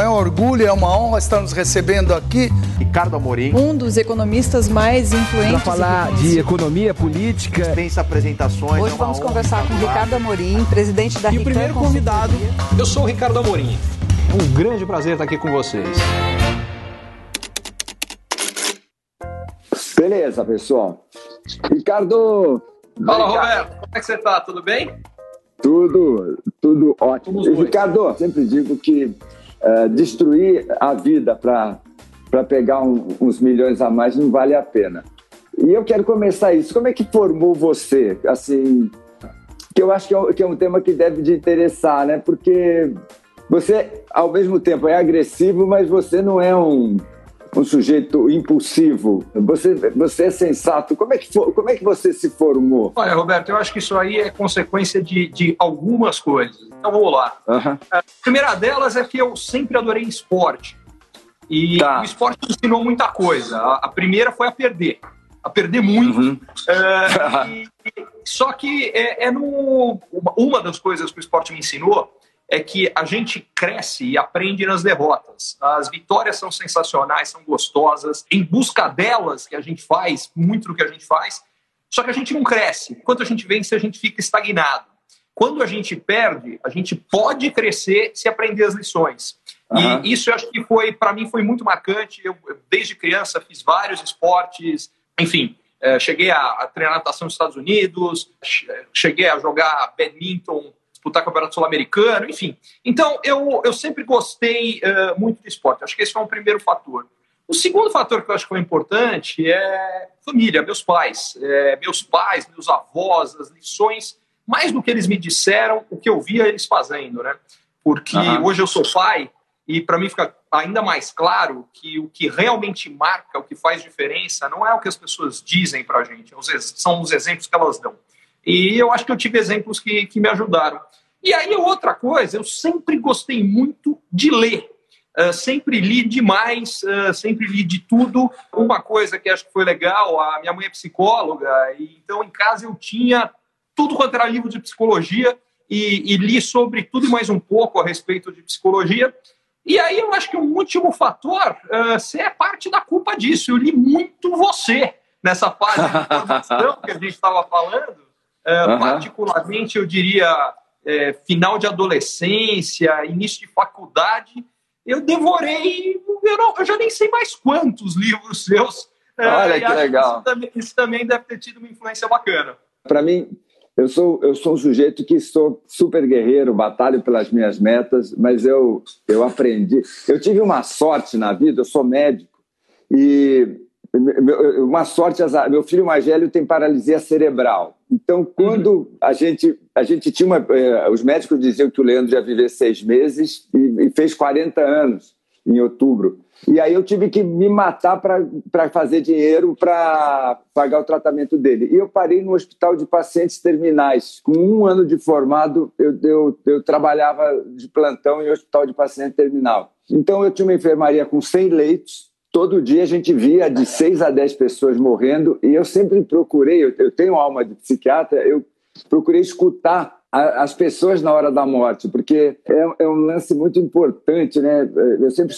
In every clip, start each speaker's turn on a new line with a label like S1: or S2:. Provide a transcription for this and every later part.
S1: É um orgulho, é uma honra estar nos recebendo aqui.
S2: Ricardo Amorim.
S3: Um dos economistas mais influentes.
S4: Para falar de economia política.
S2: Dispensa apresentações.
S5: Hoje é vamos conversar com Ricardo Amorim, presidente da
S6: E o primeiro convidado, eu sou o Ricardo Amorim. Um grande prazer estar aqui com vocês.
S7: Beleza, pessoal. Ricardo.
S6: Fala, Roberto. Como é que você está? Tudo bem?
S7: Tudo, tudo ótimo. Ricardo, sempre digo que uh, destruir a vida para pegar um, uns milhões a mais não vale a pena. E eu quero começar isso. Como é que formou você? Assim, que eu acho que é, que é um tema que deve te interessar, né? Porque você, ao mesmo tempo, é agressivo, mas você não é um um sujeito impulsivo. Você, você é sensato. Como é, que for, como é que você se formou?
S6: Olha, Roberto, eu acho que isso aí é consequência de, de algumas coisas. Então vamos lá. Uhum. A primeira delas é que eu sempre adorei esporte. E tá. o esporte me ensinou muita coisa. A, a, primeira foi a perder. A perder muito. Uhum. Uh, e, só que é, é no, uma, uma das coisas que o esporte me ensinou é que a gente cresce e aprende nas derrotas. As vitórias são sensacionais, são gostosas. Em busca delas que a gente faz, muito do que a gente faz, só que a gente não cresce. Enquanto a gente vence, a gente fica estagnado. Quando a gente perde, a gente pode crescer se aprender as lições. Uhum. E isso eu acho que foi, para mim, foi muito marcante. Eu, desde criança, fiz vários esportes, enfim, eh, cheguei a, a treinar natação nos Estados Unidos, cheguei a jogar badminton disputar campeonato sul-americano, enfim. Então, eu, eu sempre gostei uh, muito de esporte. Acho que esse foi um primeiro fator. O segundo fator que eu acho que foi importante é família, meus pais. É, meus pais, meus avós, as lições, mais do que eles me disseram, o que eu via eles fazendo, né? Porque uhum. hoje eu sou pai e para mim fica ainda mais claro que o que realmente marca, o que faz diferença, não é o que as pessoas dizem para a gente, são os exemplos que elas dão. E eu acho que eu tive exemplos que, que me ajudaram. E aí, outra coisa, eu sempre gostei muito de ler. Uh, sempre li demais, uh, sempre li de tudo. Uma coisa que acho que foi legal, a minha mãe é psicóloga, e então em casa eu tinha tudo quanto era livro de psicologia e, e li sobre tudo e mais um pouco a respeito de psicologia. E aí eu acho que um último fator, uh, você é parte da culpa disso. Eu li muito você nessa fase de que a gente estava falando. Uh, uhum. Particularmente, eu diria, é, final de adolescência, início de faculdade, eu devorei, eu, não, eu já nem sei mais quantos livros seus.
S7: É, Olha que legal.
S6: Isso também, isso também deve ter tido uma influência bacana.
S7: Para mim, eu sou, eu sou um sujeito que sou super guerreiro, batalho pelas minhas metas, mas eu, eu aprendi. Eu tive uma sorte na vida, eu sou médico, e uma sorte, meu filho mais velho tem paralisia cerebral. Então, quando uhum. a gente a gente tinha uma, eh, os médicos diziam que o Leandro ia viver seis meses e, e fez 40 anos em outubro. E aí eu tive que me matar para fazer dinheiro para pagar o tratamento dele. E eu parei no hospital de pacientes terminais. Com um ano de formado, eu, eu, eu trabalhava de plantão em hospital de paciente terminal. Então eu tinha uma enfermaria com 100 leitos, todo dia a gente via de 6 a 10 pessoas morrendo e eu sempre procurei, eu, tenho alma de psiquiatra, eu procurei escutar as pessoas na hora da morte, porque é, é, um lance muito importante, né? Eu sempre,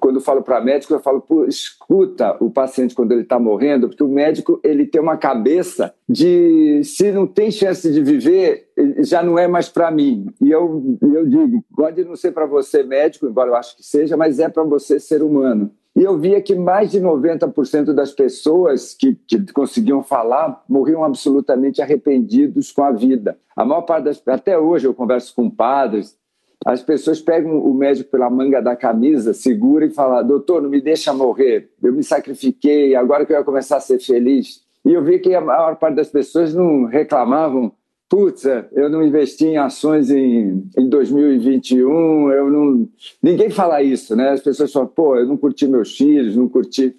S7: quando falo para médico, eu falo, escuta o paciente quando ele está morrendo, porque o médico ele tem uma cabeça de se não tem chance de viver, já não é mais para mim. E eu, eu digo, pode não ser para você médico, embora eu acho que seja, mas é para você ser humano. E eu via que mais de 90% das pessoas que, que, conseguiam falar morriam absolutamente arrependidos com a vida. A maior parte das. Até hoje eu converso com padres, as pessoas pegam o médico pela manga da camisa, segura e fala: Doutor, não me deixa morrer, eu me sacrifiquei, agora que eu ia começar a ser feliz. E eu vi que a maior parte das pessoas não reclamavam putz, é, eu não investi em ações em, em 2021, eu não... Ninguém fala isso, né? As pessoas falam, pô, eu não curti meus filhos, não curti...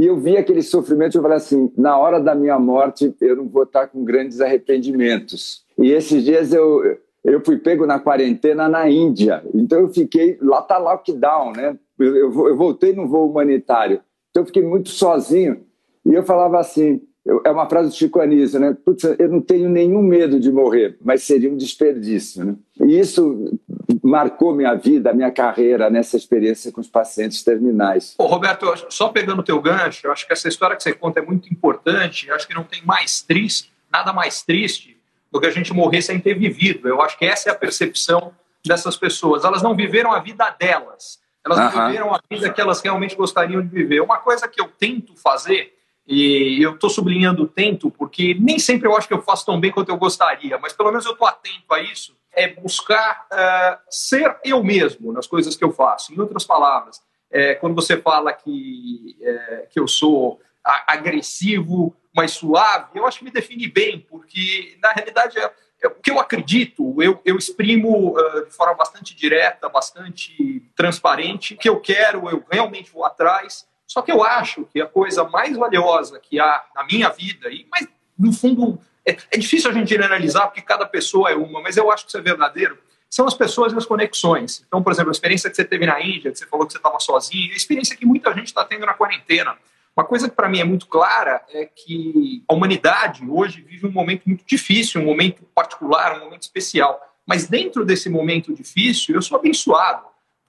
S7: E eu vi aquele sofrimento eu falei assim, na hora da minha morte eu não vou estar com grandes arrependimentos. E esses dias eu, eu fui pego na quarentena na Índia, então eu fiquei, lá tá lockdown, né? Eu, eu, eu voltei no voo humanitário, então eu fiquei muito sozinho. E eu falava assim, é uma frase do Chico Anísio, né? Putz, eu não tenho nenhum medo de morrer, mas seria um desperdício, né? E isso marcou minha vida, minha carreira nessa experiência com os pacientes terminais.
S6: Ô, Roberto, só pegando o teu gancho, eu acho que essa história que você conta é muito importante. Eu acho que não tem mais triste, nada mais triste do que a gente morrer sem ter vivido. Eu acho que essa é a percepção dessas pessoas. Elas não viveram a vida delas. Elas não viveram a vida que elas realmente gostariam de viver. Uma coisa que eu tento fazer, e eu estou sublinhando tento, porque nem sempre eu acho que eu faço tão bem quanto eu gostaria, mas pelo menos eu estou atento a isso, é buscar uh, ser eu mesmo nas coisas que eu faço. Em outras palavras, é, quando você fala que, é, que eu sou agressivo, mais suave, eu acho que me define bem, porque na realidade é, é o que eu acredito, eu, eu exprimo uh, de forma bastante direta, bastante transparente, o que eu quero, eu realmente vou atrás. Só que eu acho que a coisa mais valiosa que há na minha vida, e mas no fundo é, é difícil a gente analisar porque cada pessoa é uma, mas eu acho que isso é verdadeiro são as pessoas e as conexões. Então, por exemplo, a experiência que você teve na Índia, que você falou que você estava sozinho, a experiência que muita gente está tendo na quarentena. Uma coisa que para mim é muito clara é que a humanidade hoje vive um momento muito difícil, um momento particular, um momento especial. Mas dentro desse momento difícil, eu sou abençoado,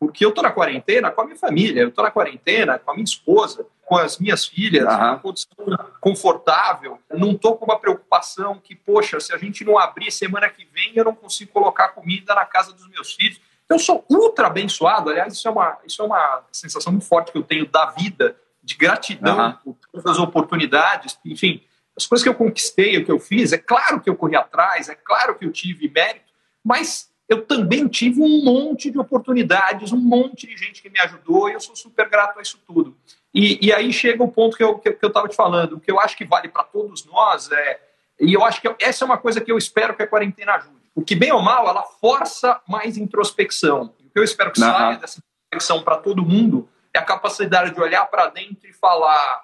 S6: porque eu estou na quarentena com a minha família, eu estou na quarentena com a minha esposa, com as minhas filhas, uhum. uma condição confortável. Não estou com uma preocupação que, poxa, se a gente não abrir semana que vem, eu não consigo colocar comida na casa dos meus filhos. Então, eu sou ultra abençoado. Aliás, isso é uma, isso é uma sensação muito forte que eu tenho da vida de gratidão uhum. por todas as oportunidades, enfim, as coisas que eu conquistei, o que eu fiz, é claro que eu corri atrás, é claro que eu tive mérito, mas eu também tive um monte de oportunidades, um monte de gente que me ajudou e eu sou super grato a isso tudo. E, e aí chega o ponto que eu estava que, eu te falando, o que eu acho que vale para todos nós é, e eu acho que essa é uma coisa que eu espero que a quarentena ajude. O que, bem ou mal, ela força mais introspecção. O que eu espero que uhum. saia dessa introspecção para todo mundo é a capacidade de olhar para dentro e falar: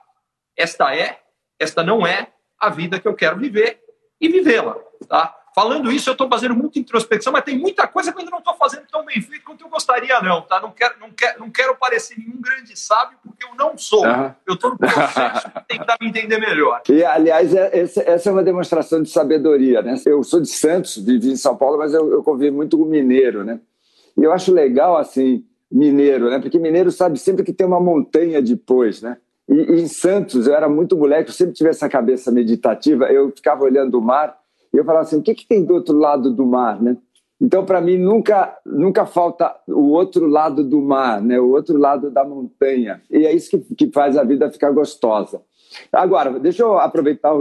S6: esta é, esta não é a vida que eu quero viver e vivê-la. Tá? Falando isso, eu estou fazendo muita introspecção, mas tem muita coisa que eu ainda não estou fazendo tão bem feito quanto eu gostaria, não. Tá? Não, quero, não, quero, não quero parecer nenhum grande sábio, porque eu não sou. Uhum. Eu estou no processo de tentar me entender melhor.
S7: E, aliás, é, essa é uma demonstração de sabedoria. Né? Eu sou de Santos, vivi em São Paulo, mas eu, eu convivo muito com mineiro. Né? E eu acho legal, assim, mineiro, né? Porque mineiro sabe sempre que tem uma montanha depois, né? E, e, em Santos, eu era muito moleque, eu sempre tive essa cabeça meditativa, eu ficava olhando o mar e eu falava assim, o que, que tem do outro lado do mar, né? Então, para mim, nunca, nunca falta o outro lado do mar, né? o outro lado da montanha. E é isso que, que faz a vida ficar gostosa. Agora, deixa eu aproveitar,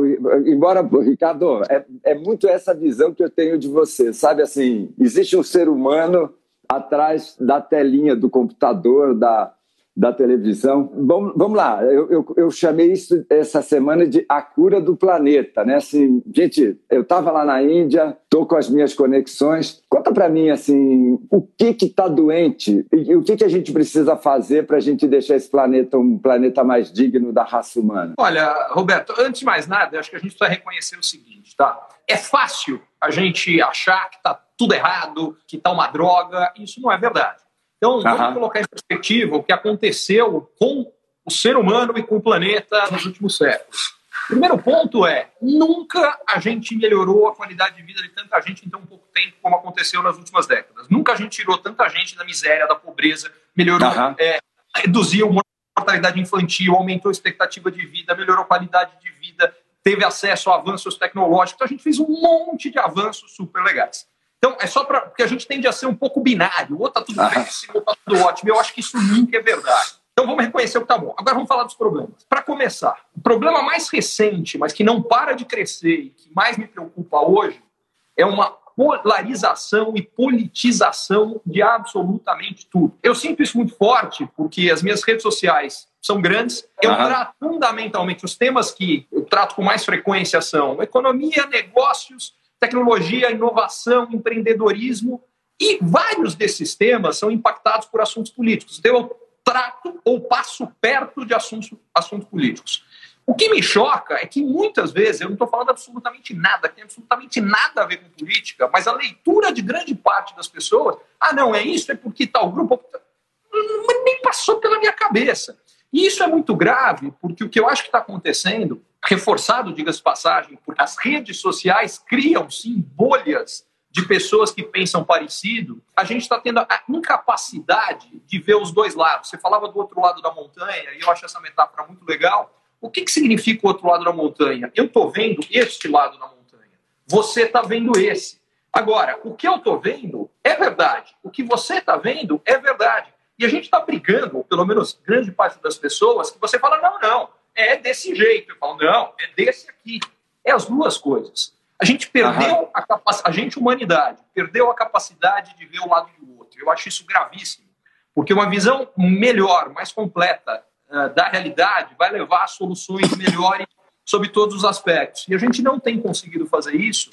S7: embora, Ricardo, é, é muito essa visão que eu tenho de você, sabe? Assim, existe um ser humano atrás da telinha do computador, da, da televisão. Vamos, vamos lá, eu, eu, eu, chamei isso essa semana de a cura do planeta, né? Assim, gente, eu estava lá na Índia, estou com as minhas conexões. Conta para mim, assim, o que que está doente e, e, o que que a gente precisa fazer para a gente deixar esse planeta um planeta mais digno da raça humana?
S6: Olha, Roberto, antes de mais nada, acho que a gente precisa reconhecer o seguinte, tá? É fácil a gente achar que está tudo errado, que está uma droga. Isso não é verdade. Então, uhum. vamos colocar em perspectiva o que aconteceu com o ser humano e com o planeta nos últimos séculos. Primeiro ponto é: nunca a gente melhorou a qualidade de vida de tanta gente em tão pouco tempo como aconteceu nas últimas décadas. Nunca a gente tirou tanta gente da miséria, da pobreza, melhorou, uhum. é, reduziu a mortalidade infantil, aumentou a expectativa de vida, melhorou a qualidade de vida, teve acesso a avanços tecnológicos. Então, a gente fez um monte de avanços super legais. Então, é só para. Porque a gente tende a ser um pouco binário. Ou está tudo péssimo, ou está tudo ótimo. Eu acho que isso nunca é verdade. Então, vamos reconhecer o que está bom. Agora, vamos falar dos problemas. Para começar, o problema mais recente, mas que não para de crescer e que mais me preocupa hoje, é uma polarização e politização de absolutamente tudo. Eu sinto isso muito forte porque as minhas redes sociais são grandes. Eu trato fundamentalmente os temas que eu trato com mais frequência são economia, negócios, tecnologia, inovação, empreendedorismo, e vários desses temas são impactados por assuntos políticos. Então, eu trato ou passo perto de assuntos, assuntos políticos. O que me choca é que muitas vezes, eu não estou falando absolutamente nada, que tem absolutamente nada a ver com política, mas a leitura de grande parte das pessoas, ah, não, é isso, é porque tal grupo. Nem passou pela minha cabeça. E isso é muito grave, porque o que eu acho que está acontecendo reforçado, diga-se passagem, porque as redes sociais criam, sim, bolhas de pessoas que pensam parecido, a gente está tendo a incapacidade de ver os dois lados. Você falava do outro lado da montanha, e eu acho essa metáfora muito legal. O que, que significa o outro lado da montanha? Eu estou vendo este lado da montanha. Você está vendo esse. Agora, o que eu estou vendo é verdade. O que você está vendo é verdade. E a gente está brigando, ou pelo menos grande parte das pessoas, que você fala, não, não, é desse jeito. Eu falo, não, é desse aqui. É as duas coisas. A gente perdeu a capacidade, a gente, humanidade, perdeu a capacidade de ver o lado do outro. Eu acho isso gravíssimo. Porque uma visão melhor, mais completa uh, da realidade vai levar a soluções melhores sobre todos os aspectos. E a gente não tem conseguido fazer isso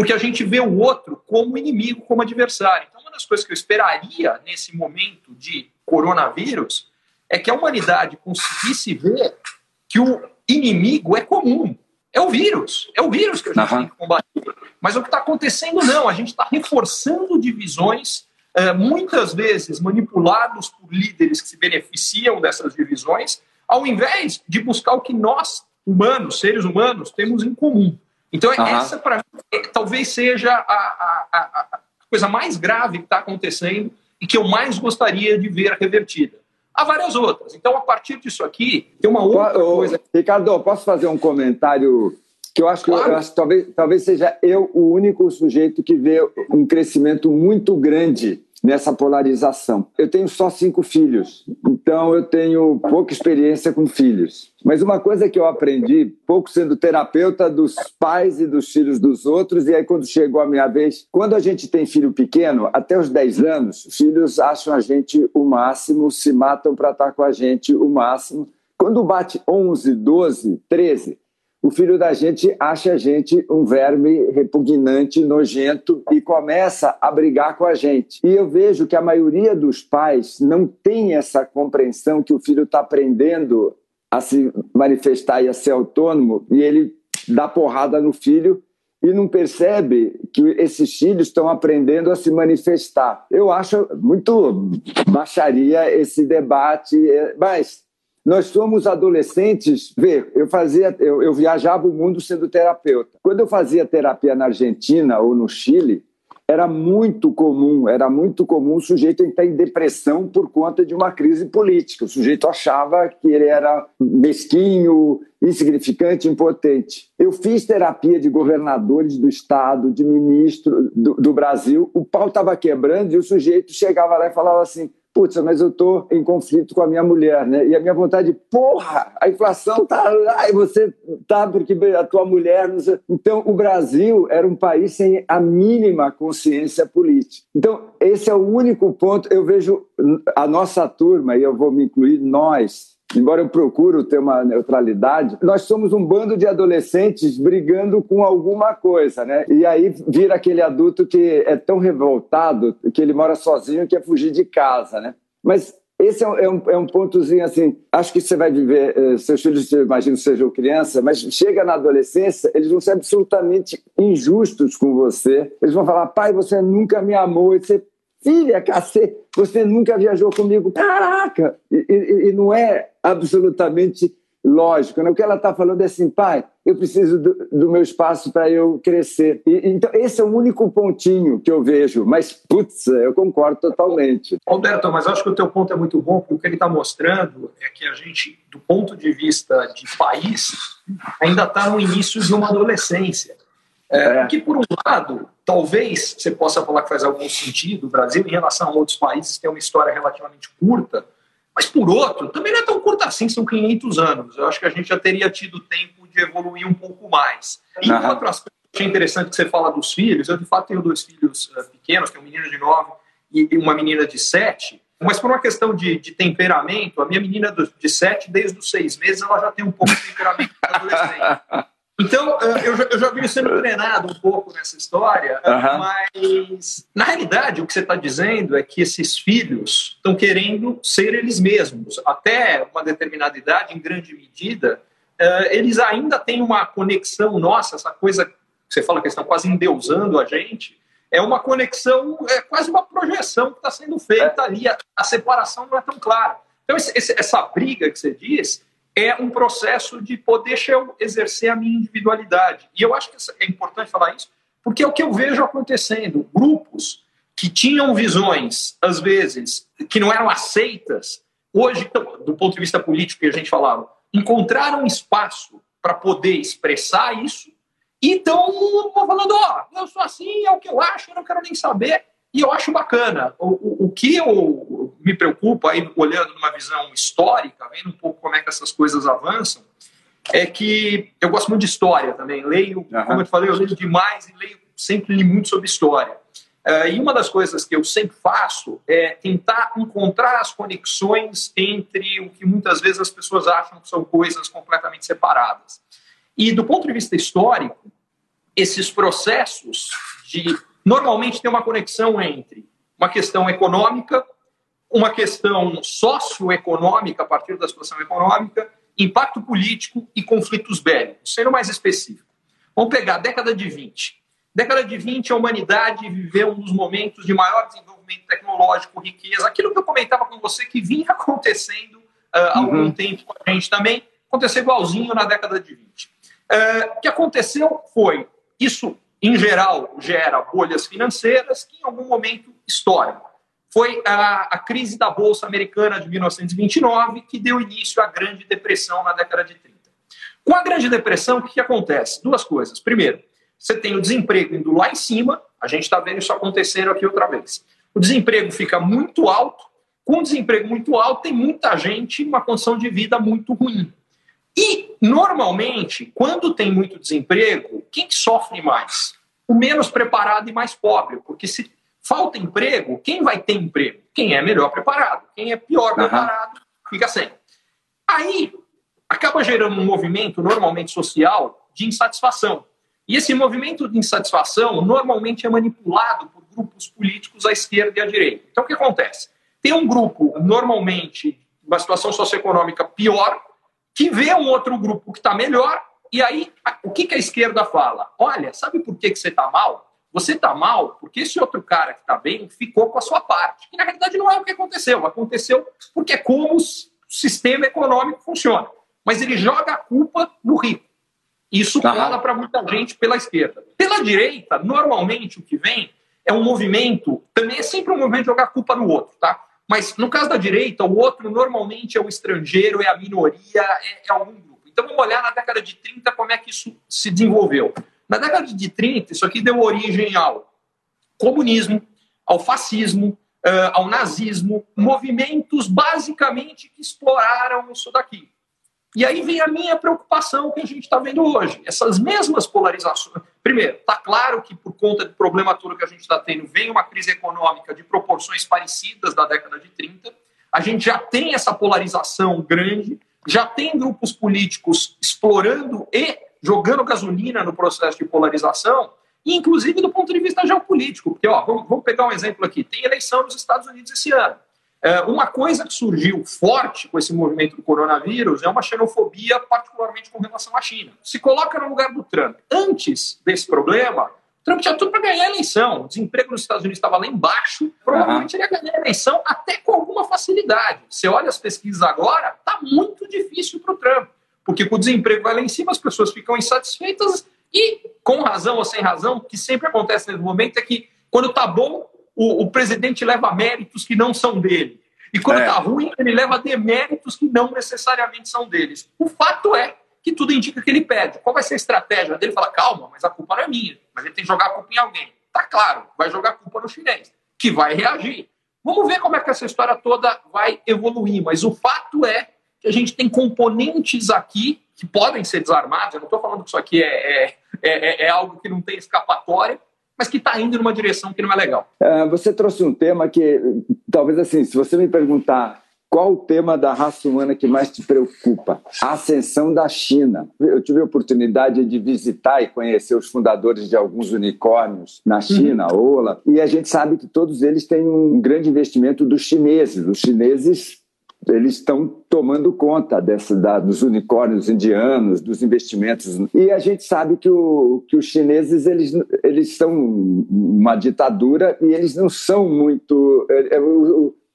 S6: porque a gente vê o outro como inimigo, como adversário. Então, uma das coisas que eu esperaria nesse momento de coronavírus é que a humanidade conseguisse ver que o inimigo é comum. É o vírus. É o vírus que a gente uhum. tem que combater. Mas o que está acontecendo, não. A gente está reforçando divisões, é, muitas vezes manipulados por líderes que se beneficiam dessas divisões, ao invés de buscar o que nós, humanos, seres humanos, temos em comum. Então, uhum. essa, para mim, é, talvez seja a, a, a, a coisa mais grave que está acontecendo e que eu mais gostaria de ver revertida. Há várias outras. Então, a partir disso aqui, tem uma outra coisa.
S7: Ricardo, posso fazer um comentário que eu acho que, claro. eu acho que talvez, talvez seja eu o único sujeito que vê um crescimento muito grande nessa polarização. Eu tenho só cinco filhos, então eu tenho pouca experiência com filhos. Mas uma coisa que eu aprendi, pouco sendo terapeuta dos pais e dos filhos dos outros, e aí quando chegou a minha vez, quando a gente tem filho pequeno, até os 10 anos, os filhos acham a gente o máximo, se matam para estar com a gente o máximo. Quando bate 11, 12, 13, o filho da gente acha a gente um verme repugnante, nojento e começa a brigar com a gente. E eu vejo que a maioria dos pais não tem essa compreensão que o filho está aprendendo a se manifestar e a ser autônomo e ele dá porrada no filho e não percebe que esses filhos estão aprendendo a se manifestar. Eu acho muito baixaria esse debate, mas nós somos adolescentes. Vê, eu fazia, eu, eu viajava o mundo sendo terapeuta. Quando eu fazia terapia na Argentina ou no Chile, era muito comum, era muito comum o sujeito entrar em depressão por conta de uma crise política. O sujeito achava que ele era mesquinho, insignificante, impotente. Eu fiz terapia de governadores do estado, de ministro do, do Brasil. O pau estava quebrando e o sujeito chegava lá e falava assim: putz, mas eu estou em conflito com a minha mulher, né? E a minha vontade, porra, a inflação tá lá e você tá porque a tua mulher... Então, o Brasil era um país sem a mínima consciência política. Então, esse é o único ponto, eu vejo a nossa turma, e eu vou me incluir, nós, embora eu procuro ter uma neutralidade, nós somos um bando de adolescentes brigando com alguma coisa, né? E aí vira aquele adulto que é tão revoltado que ele mora sozinho e quer fugir de casa, né? Mas esse é um, é um, é um pontozinho assim. Acho que você vai viver, eh, seus filhos, imagino, sejam criança, mas chega na adolescência, eles vão ser absolutamente injustos com você. Eles vão falar, pai, você nunca me amou. E você, filha, cacete, você nunca viajou comigo. Caraca! E, e, e não é absolutamente lógico. Né? O que ela está falando é assim, pai, eu preciso do, do meu espaço para eu crescer. E, então, esse é o único pontinho que eu vejo. Mas, putz, eu concordo totalmente.
S6: Alberto, mas acho que o teu ponto é muito bom, porque o que ele está mostrando é que a gente, do ponto de vista de país, ainda está no início de uma adolescência. É. Que, por um lado, talvez você possa falar que faz algum sentido, o Brasil, em relação a outros países, tem uma história relativamente curta, mas, por outro, também não é tão curta assim, são 500 anos. Eu acho que a gente já teria tido tempo de evoluir um pouco mais. E uhum. outro aspecto interessante que você fala dos filhos, eu, de fato, tenho dois filhos uh, pequenos, tenho um menino de 9 e uma menina de 7, mas por uma questão de, de temperamento, a minha menina de 7, desde os seis meses, ela já tem um pouco de temperamento adolescente. Então, eu já, eu já vim sendo treinado um pouco nessa história, uhum. mas na realidade o que você está dizendo é que esses filhos estão querendo ser eles mesmos. Até uma determinada idade, em grande medida, uh, eles ainda têm uma conexão nossa, essa coisa que você fala que eles estão quase endeusando a gente, é uma conexão, é quase uma projeção que está sendo feita é. ali. A, a, separação não é tão clara. Então, esse, essa briga que você diz é um processo de poder eu exercer a minha individualidade. E eu acho que é importante falar isso, Porque é o que eu vejo acontecendo. Grupos que tinham visões, às vezes, que não eram aceitas, hoje, então, do ponto de vista político que a gente falava, encontraram espaço para poder expressar isso e estão falando: ó, oh, eu sou assim, é o que eu acho, eu não quero nem saber. E eu acho bacana. O, o, o que eu, me preocupa, aí, olhando numa visão histórica, vendo um pouco como é que essas coisas avançam, é que eu gosto muito de história também. Leio, uhum. como eu te falei, eu leio demais e leio, sempre li muito sobre história. Uh, e uma das coisas que eu sempre faço é tentar encontrar as conexões entre o que muitas vezes as pessoas acham que são coisas completamente separadas. E do ponto de vista histórico, esses processos de normalmente tem uma conexão entre uma questão econômica, uma questão socioeconômica a partir da situação econômica, impacto político e conflitos bélicos. Sendo mais específico, vamos pegar a década de 20. Década de 20, a humanidade viveu um dos momentos de maior desenvolvimento tecnológico, riqueza, aquilo que eu comentava com você que vinha acontecendo uh, há algum uhum. tempo com a gente também, aconteceu igualzinho na década de 20. Uh, ah, o que aconteceu foi, isso em geral gera bolhas financeiras que em algum momento estouram. Foi a, a crise da Bolsa Americana de 1929 que deu início à Grande Depressão na década de 30. Com a Grande Depressão, o que, que acontece? Duas coisas. Primeiro, você tem o desemprego indo lá em cima, a gente está vendo isso acontecendo aqui outra vez. O desemprego fica muito alto, com o desemprego muito alto, tem muita gente em uma condição de vida muito ruim. E, normalmente, quando tem muito desemprego, quem sofre mais? O menos preparado e mais pobre, porque se falta emprego, quem vai ter emprego? Quem é melhor preparado. Quem é pior preparado fica sem. Aí acaba gerando um movimento normalmente social de insatisfação. E esse movimento de insatisfação normalmente é manipulado por grupos políticos à esquerda e à direita. Então o que acontece? Tem um grupo, normalmente, uma situação socioeconômica pior, que vê um outro grupo que está melhor, e aí o que, que a esquerda fala? Olha, sabe por que, que você está mal? Você está mal porque esse outro cara que está bem ficou com a sua parte. Que na realidade não é o que aconteceu. Aconteceu porque é como o sistema econômico funciona. Mas ele joga a culpa no rico. Isso tá. para muita gente pela esquerda. Pela direita, normalmente o que vem é um movimento, também é sempre um movimento de jogar a culpa no outro, tá? Mas no caso da direita, o outro normalmente é o estrangeiro, é a minoria, é, é algum grupo. Então vamos olhar na década de 30 como é que isso se desenvolveu. Na década de 30, isso aqui deu origem ao comunismo, ao fascismo, ao nazismo, movimentos basicamente que exploraram isso daqui. E aí vem a minha preocupação que a gente está vendo hoje. Essas mesmas polarizações. Primeiro, está claro que por conta do problema todo que a gente está tendo, vem uma crise econômica de proporções parecidas da década de 30. A gente já tem essa polarização grande, já tem grupos políticos explorando e jogando gasolina no processo de polarização, inclusive do ponto de vista geopolítico. Porque, ó, vamos, vamos pegar um exemplo aqui: tem eleição nos Estados Unidos esse ano. É, uma coisa que surgiu forte com esse movimento do coronavírus é uma xenofobia, particularmente com relação à China. Se coloca no lugar do Trump. Antes desse problema, Trump tinha tudo para ganhar a eleição. O desemprego nos Estados Unidos estava lá embaixo. Provavelmente ele ia ganhar a eleição até com alguma facilidade. Você olha as pesquisas agora, está muito difícil para o Trump. Porque com o desemprego vai lá em cima, as pessoas ficam insatisfeitas e, com razão ou sem razão, o que sempre acontece nesse momento é que, quando está bom, o, o, presidente leva méritos que não são dele. E quando está é. ruim, ele leva deméritos que não necessariamente são deles. O fato é que tudo indica que ele pede. Qual vai ser a estratégia dele? Fala, calma, mas a culpa não é minha. Mas ele tem que jogar a culpa em alguém. Tá claro, vai jogar a culpa no chinês, que vai reagir. Vamos ver como é que essa história toda vai evoluir. Mas o fato é que a gente tem componentes aqui que podem ser desarmados. Eu não estou falando que isso aqui é, é, é, é, algo que não tem escapatória, mas que está indo numa direção que não é legal.
S7: É, você trouxe um tema que, talvez assim, se você me perguntar qual o tema da raça humana que mais te preocupa? A ascensão da China. Eu tive a oportunidade de visitar e conhecer os fundadores de alguns unicórnios na China, uhum. Ola, e a gente sabe que todos eles têm um grande investimento dos chineses. Os chineses eles estão tomando conta dessa, da, dos unicórnios indianos, dos investimentos. E a gente sabe que, o, que os chineses eles, eles são uma ditadura e eles não são muito. É, é,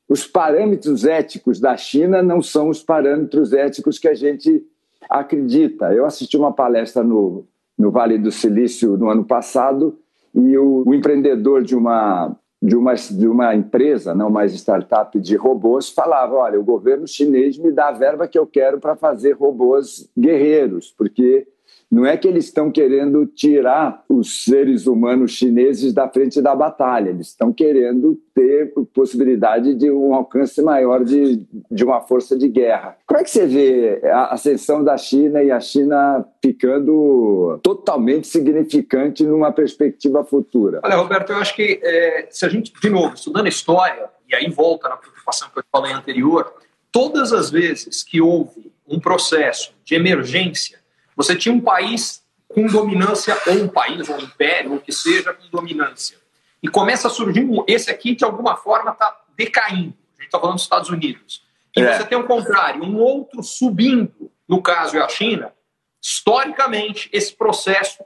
S7: os parâmetros éticos da China não são os parâmetros éticos que a gente acredita. Eu assisti uma palestra no, no Vale do Silício no ano passado e o, o empreendedor de uma de uma, de uma empresa, não mais startup de robôs, falava: olha, o governo chinês me dá a verba que eu quero para fazer robôs guerreiros, porque não é que eles estão querendo tirar os seres humanos chineses da frente da batalha, eles estão querendo ter possibilidade de um alcance maior de, de uma força de guerra. Como é que você vê a ascensão da China e a China ficando totalmente significante numa perspectiva futura?
S6: Olha, Roberto, eu acho que é, se a gente, de novo, estudando história, e aí volta na preocupação que eu falei anterior, todas as vezes que houve um processo de emergência você tinha um país com dominância, ou um país, ou um império, ou o que seja, com dominância. E começa a surgir um. Esse aqui, de alguma forma, está decaindo. A gente está falando dos Estados Unidos. E é. você tem o um contrário, um outro subindo, no caso é a China. Historicamente, esse processo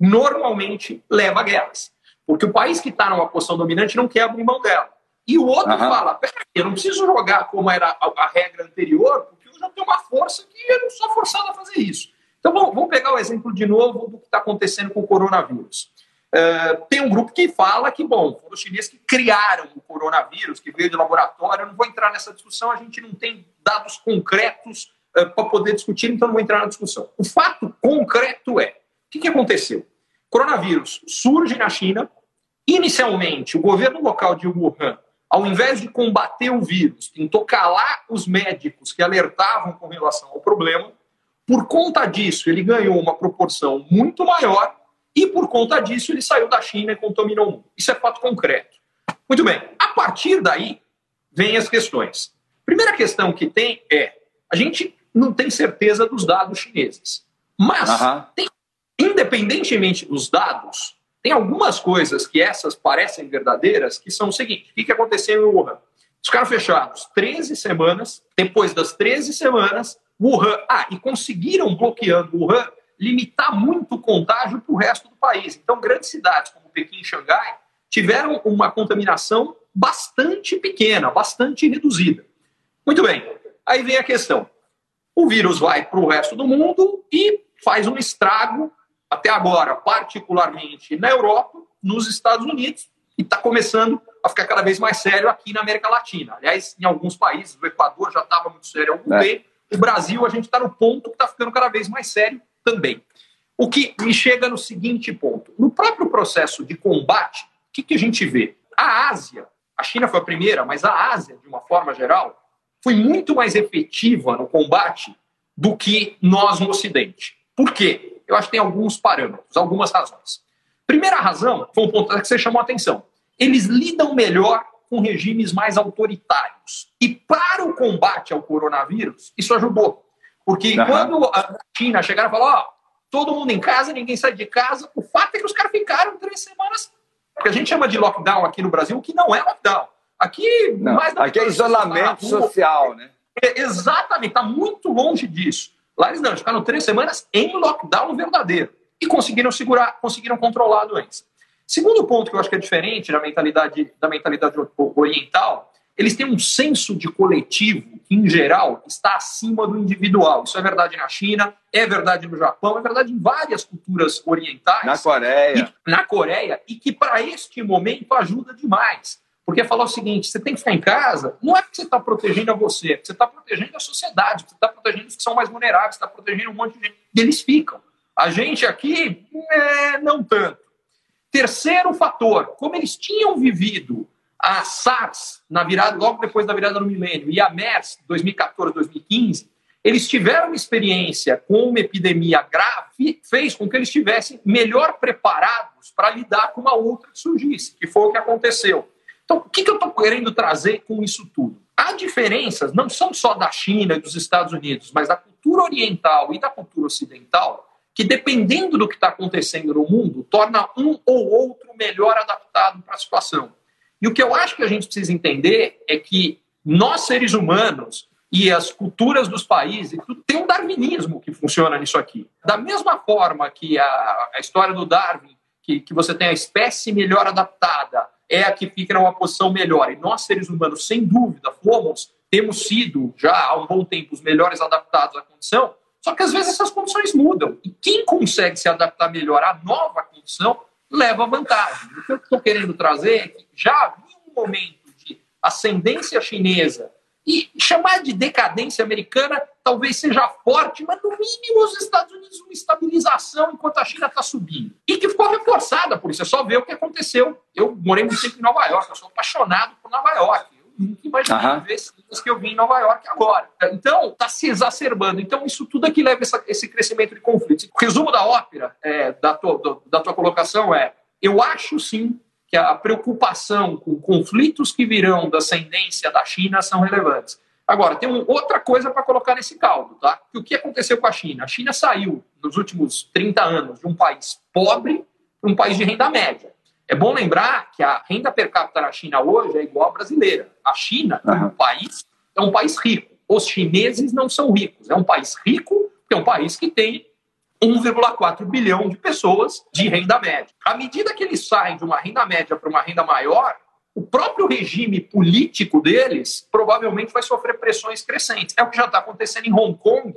S6: normalmente leva a guerras. Porque o país que está numa posição dominante não quer abrir mão dela. E o outro uhum. fala: peraí, eu não preciso jogar como era a, a, regra anterior, porque eu já tenho uma força que eu não sou forçado a fazer isso. Então, vamos pegar o exemplo de novo do que está acontecendo com o coronavírus. Uh, tem um grupo que fala que, bom, foram os chineses que criaram o coronavírus, que veio de laboratório. Eu não vou entrar nessa discussão, a gente não tem dados concretos uh, para poder discutir, então não vou entrar na discussão. O fato concreto é: o que, que aconteceu? O coronavírus surge na China. Inicialmente, o governo local de Wuhan, ao invés de combater o vírus, tentou calar os médicos que alertavam com relação ao problema por conta disso, ele ganhou uma proporção muito maior e, por conta disso, ele saiu da China e contaminou o mundo. Isso é fato concreto. Muito bem. A partir daí, vem as questões. Primeira questão que tem é: a gente não tem certeza dos dados chineses. Mas, tem, independentemente dos dados, tem algumas coisas que essas parecem verdadeiras que são o seguinte: o que aconteceu em Wuhan? Os caras fechados 13 semanas, depois das 13 semanas, Wuhan. Ah, e conseguiram, bloqueando Wuhan, limitar muito o contágio para o resto do país. Então, grandes cidades como Pequim e Xangai tiveram uma contaminação bastante pequena, bastante reduzida. Muito bem, aí vem a questão. O vírus vai para o resto do mundo e faz um estrago, até agora, particularmente na Europa, nos Estados Unidos, e está começando a ficar cada vez mais sério aqui na América Latina. Aliás, em alguns países, o Equador já estava muito sério há algum é. tempo, o Brasil, a gente está no ponto que está ficando cada vez mais sério também. O que me chega no seguinte ponto: no próprio processo de combate, o que, que a gente vê? A Ásia, a China foi a primeira, mas a Ásia, de uma forma geral, foi muito mais efetiva no combate do que nós no Ocidente. Por quê? Eu acho que tem alguns parâmetros, algumas razões. Primeira razão foi um ponto que você chamou a atenção. Eles lidam melhor com regimes mais autoritários. E para o combate ao coronavírus, isso ajudou. Porque uhum. quando a China chegaram e falou, ó, todo mundo em casa, ninguém sai de casa, o fato é que os caras ficaram três semanas, que a gente chama de lockdown aqui no Brasil, que não é lockdown. Aqui,
S7: não, mais aqui é isolamento social, né?
S6: É, exatamente, está muito longe disso. Lá eles não, eles ficaram três semanas em lockdown verdadeiro. E conseguiram segurar, conseguiram controlar a doença. Segundo ponto que eu acho que é diferente da mentalidade, da mentalidade oriental, eles têm um senso de coletivo que, em geral, está acima do individual. Isso é verdade na China, é verdade no Japão, é verdade em várias culturas orientais.
S7: Na Coreia.
S6: E, na Coreia, e que para este momento ajuda demais. Porque falar o seguinte: você tem que ficar em casa, não é porque você está protegendo a você, é porque você está protegendo a sociedade, você está protegendo os que são mais vulneráveis, está protegendo um monte de gente. E eles ficam. A gente aqui, é, não tanto. Terceiro fator, como eles tinham vivido a SARS na virada, logo depois da virada do milênio e a MERS 2014, 2015, eles tiveram uma experiência com uma epidemia grave, fez com que eles estivessem melhor preparados para lidar com uma outra que surgisse, que foi o que aconteceu. Então, o que, que eu estou querendo trazer com isso tudo? Há diferenças, não são só da China e dos Estados Unidos, mas da cultura oriental e da cultura ocidental, que dependendo do que está acontecendo no mundo, torna um ou outro melhor adaptado para a situação. E o que eu acho que a gente precisa entender é que nós, seres humanos, e as culturas dos países, tem um darwinismo que funciona nisso aqui. Da mesma forma que a, a história do Darwin, que, que você tem a espécie melhor adaptada, é a que fica numa posição melhor. E nós, seres humanos, sem dúvida, fomos, temos sido já há um bom tempo os melhores adaptados à condição, só que às vezes essas condições mudam. E quem consegue se adaptar melhor à nova condição leva vantagem. O que eu estou querendo trazer é que já havia um momento de ascendência chinesa e chamar de decadência americana talvez seja forte, mas no mínimo os Estados Unidos uma estabilização enquanto a China está subindo. E que ficou reforçada por isso. É só ver o que aconteceu. Eu morei muito tempo em Nova York, eu sou apaixonado por Nova York. Nunca imaginei uhum. ver cenas que eu vi em Nova York agora. Então, está se exacerbando. Então, isso tudo aqui leva essa, esse crescimento de conflitos. O resumo da ópera, é, da, tua, do, da tua colocação é: eu acho sim que a preocupação com conflitos que virão da ascendência da China são relevantes. Agora, tem um, outra coisa para colocar nesse caldo, tá? Que o que aconteceu com a China? A China saiu, nos últimos 30 anos, de um país pobre para um país de renda média. É bom lembrar que a renda per capita na China hoje é igual à brasileira. A China uhum. é um país, é um país rico. Os chineses não são ricos. É um país rico, é um país que tem 1,4 bilhão de pessoas de renda média. À medida que eles saem de uma renda média para uma renda maior, o próprio regime político deles provavelmente vai sofrer pressões crescentes. É o que já está acontecendo em Hong Kong.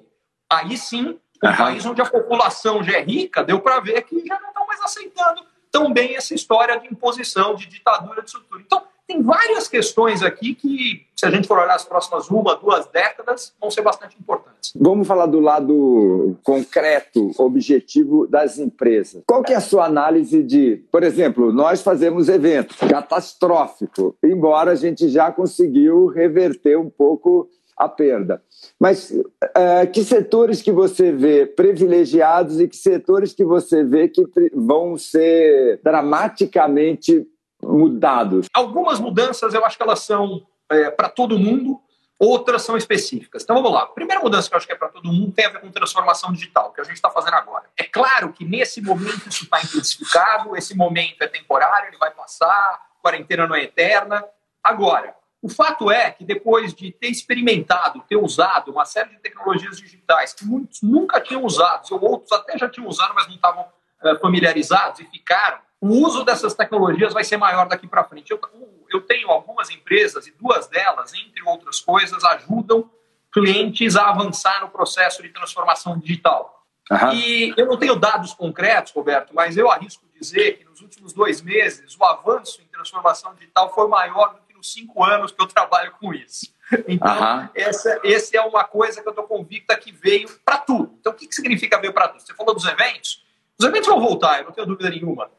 S6: Aí sim, um uhum. país onde a população já é rica, deu para ver que já não estão mais aceitando tão bem essa história de imposição, de ditadura, de estrutura. Então, tem várias questões aqui que, se a gente for olhar as próximas uma, duas décadas, vão ser bastante importantes.
S7: Vamos falar do lado concreto, objetivo das empresas. Qual que é a sua análise de, por exemplo, nós fazemos evento catastrófico, embora a gente já conseguiu reverter um pouco a perda. Mas uh, que setores que você vê privilegiados e que setores que você vê que vão ser dramaticamente mudados?
S6: Algumas mudanças eu acho que elas são é, para todo mundo, outras são específicas. Então vamos lá. A primeira mudança que eu acho que é para todo mundo tem a ver com transformação digital, que a gente está fazendo agora. É claro que nesse momento isso está intensificado, esse momento é temporário, ele vai passar, quarentena não é eterna. Agora, o fato é que depois de ter experimentado, ter usado uma série de tecnologias digitais que muitos nunca tinham usado, ou outros até já tinham usado, mas não estavam uh, familiarizados e ficaram, o uso dessas tecnologias vai ser maior daqui para frente. Eu, eu tenho algumas empresas e duas delas, entre outras coisas, ajudam clientes a avançar no processo de transformação digital. Uhum. E eu não tenho dados concretos, Roberto, mas eu arrisco dizer que nos últimos dois meses o avanço em transformação digital foi maior do que nos cinco anos que eu trabalho com isso. Então, uhum. essa, essa é uma coisa que eu estou convicta que veio para tudo. Então, o que, que significa veio para tudo? Você falou dos eventos? Os eventos vão voltar, eu não tenho dúvida nenhuma.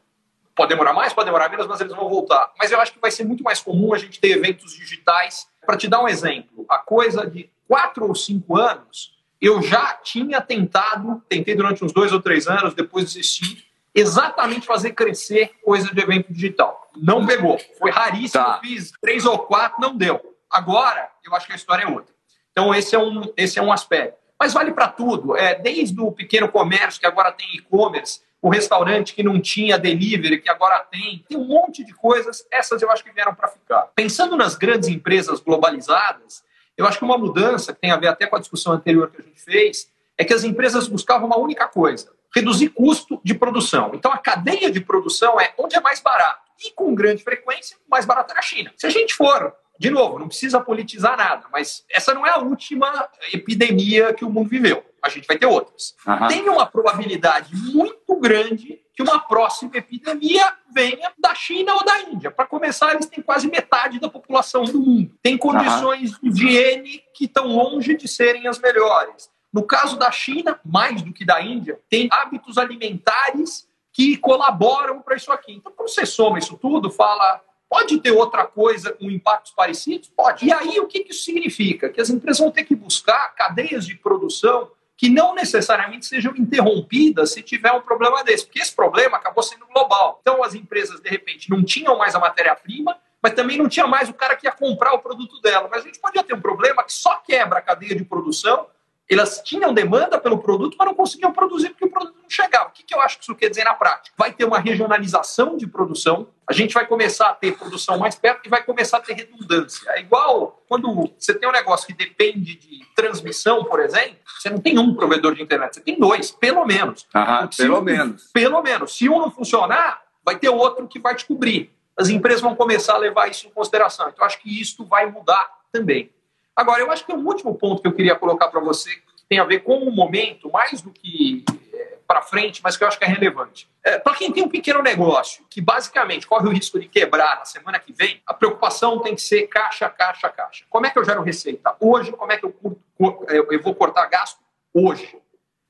S6: Pode demorar mais, pode demorar menos, mas eles vão voltar. Mas eu acho que vai ser muito mais comum a gente ter eventos digitais. Para te dar um exemplo, a coisa de quatro ou cinco anos, eu já tinha tentado, tentei durante uns dois ou três anos, depois desisti, exatamente fazer crescer coisa de evento digital. Não pegou. Foi raríssimo, tá. fiz três ou quatro, não deu. Agora, eu acho que a história é outra. Então, esse é um, esse é um aspecto. Mas vale para tudo. É, desde o pequeno comércio, que agora tem e-commerce, o restaurante que não tinha delivery, que agora tem. Tem um monte de coisas, essas eu acho que vieram para ficar. Pensando nas grandes empresas globalizadas, eu acho que uma mudança, que tem a ver até com a discussão anterior que a gente fez, é que as empresas buscavam uma única coisa: reduzir custo de produção. Então a cadeia de produção é onde é mais barato. E com grande frequência, mais barato é na China. Se a gente for de novo, não precisa politizar nada, mas essa não é a última epidemia que o mundo viveu. A gente vai ter outras. Uhum. Tem uma probabilidade muito grande que uma próxima epidemia venha da China ou da Índia. Para começar, eles têm quase metade da população do mundo. Tem condições uhum. de higiene que estão longe de serem as melhores. No caso da China, mais do que da Índia, tem hábitos alimentares que colaboram para isso aqui. Então, quando você soma isso tudo, fala Pode ter outra coisa com impactos parecidos? Pode. E aí, o que isso significa? Que as empresas vão ter que buscar cadeias de produção que não necessariamente sejam interrompidas se tiver um problema desse, porque esse problema acabou sendo global. Então, as empresas, de repente, não tinham mais a matéria-prima, mas também não tinha mais o cara que ia comprar o produto dela. Mas a gente podia ter um problema que só quebra a cadeia de produção elas tinham demanda pelo produto, mas não conseguiam produzir porque o produto não chegava. O que, que eu acho que isso quer dizer na prática? Vai ter uma regionalização de produção, a gente vai começar a ter produção mais perto e vai começar a ter redundância. É igual quando você tem um negócio que depende de transmissão, por exemplo, você não tem um provedor de internet, você tem dois, pelo menos.
S7: Aham, pelo
S6: um,
S7: menos.
S6: Pelo menos. Se um não funcionar, vai ter outro que vai te cobrir. As empresas vão começar a levar isso em consideração. Então, acho que isso vai mudar também. Agora, eu acho que um último ponto que eu queria colocar para você, que tem a ver com o momento, mais do que é, para frente, mas que eu acho que é relevante. É, para quem tem um pequeno negócio, que basicamente corre o risco de quebrar na semana que vem, a preocupação tem que ser caixa, caixa, caixa. Como é que eu gero receita? Hoje, como é que eu, curto, eu vou cortar gasto? Hoje.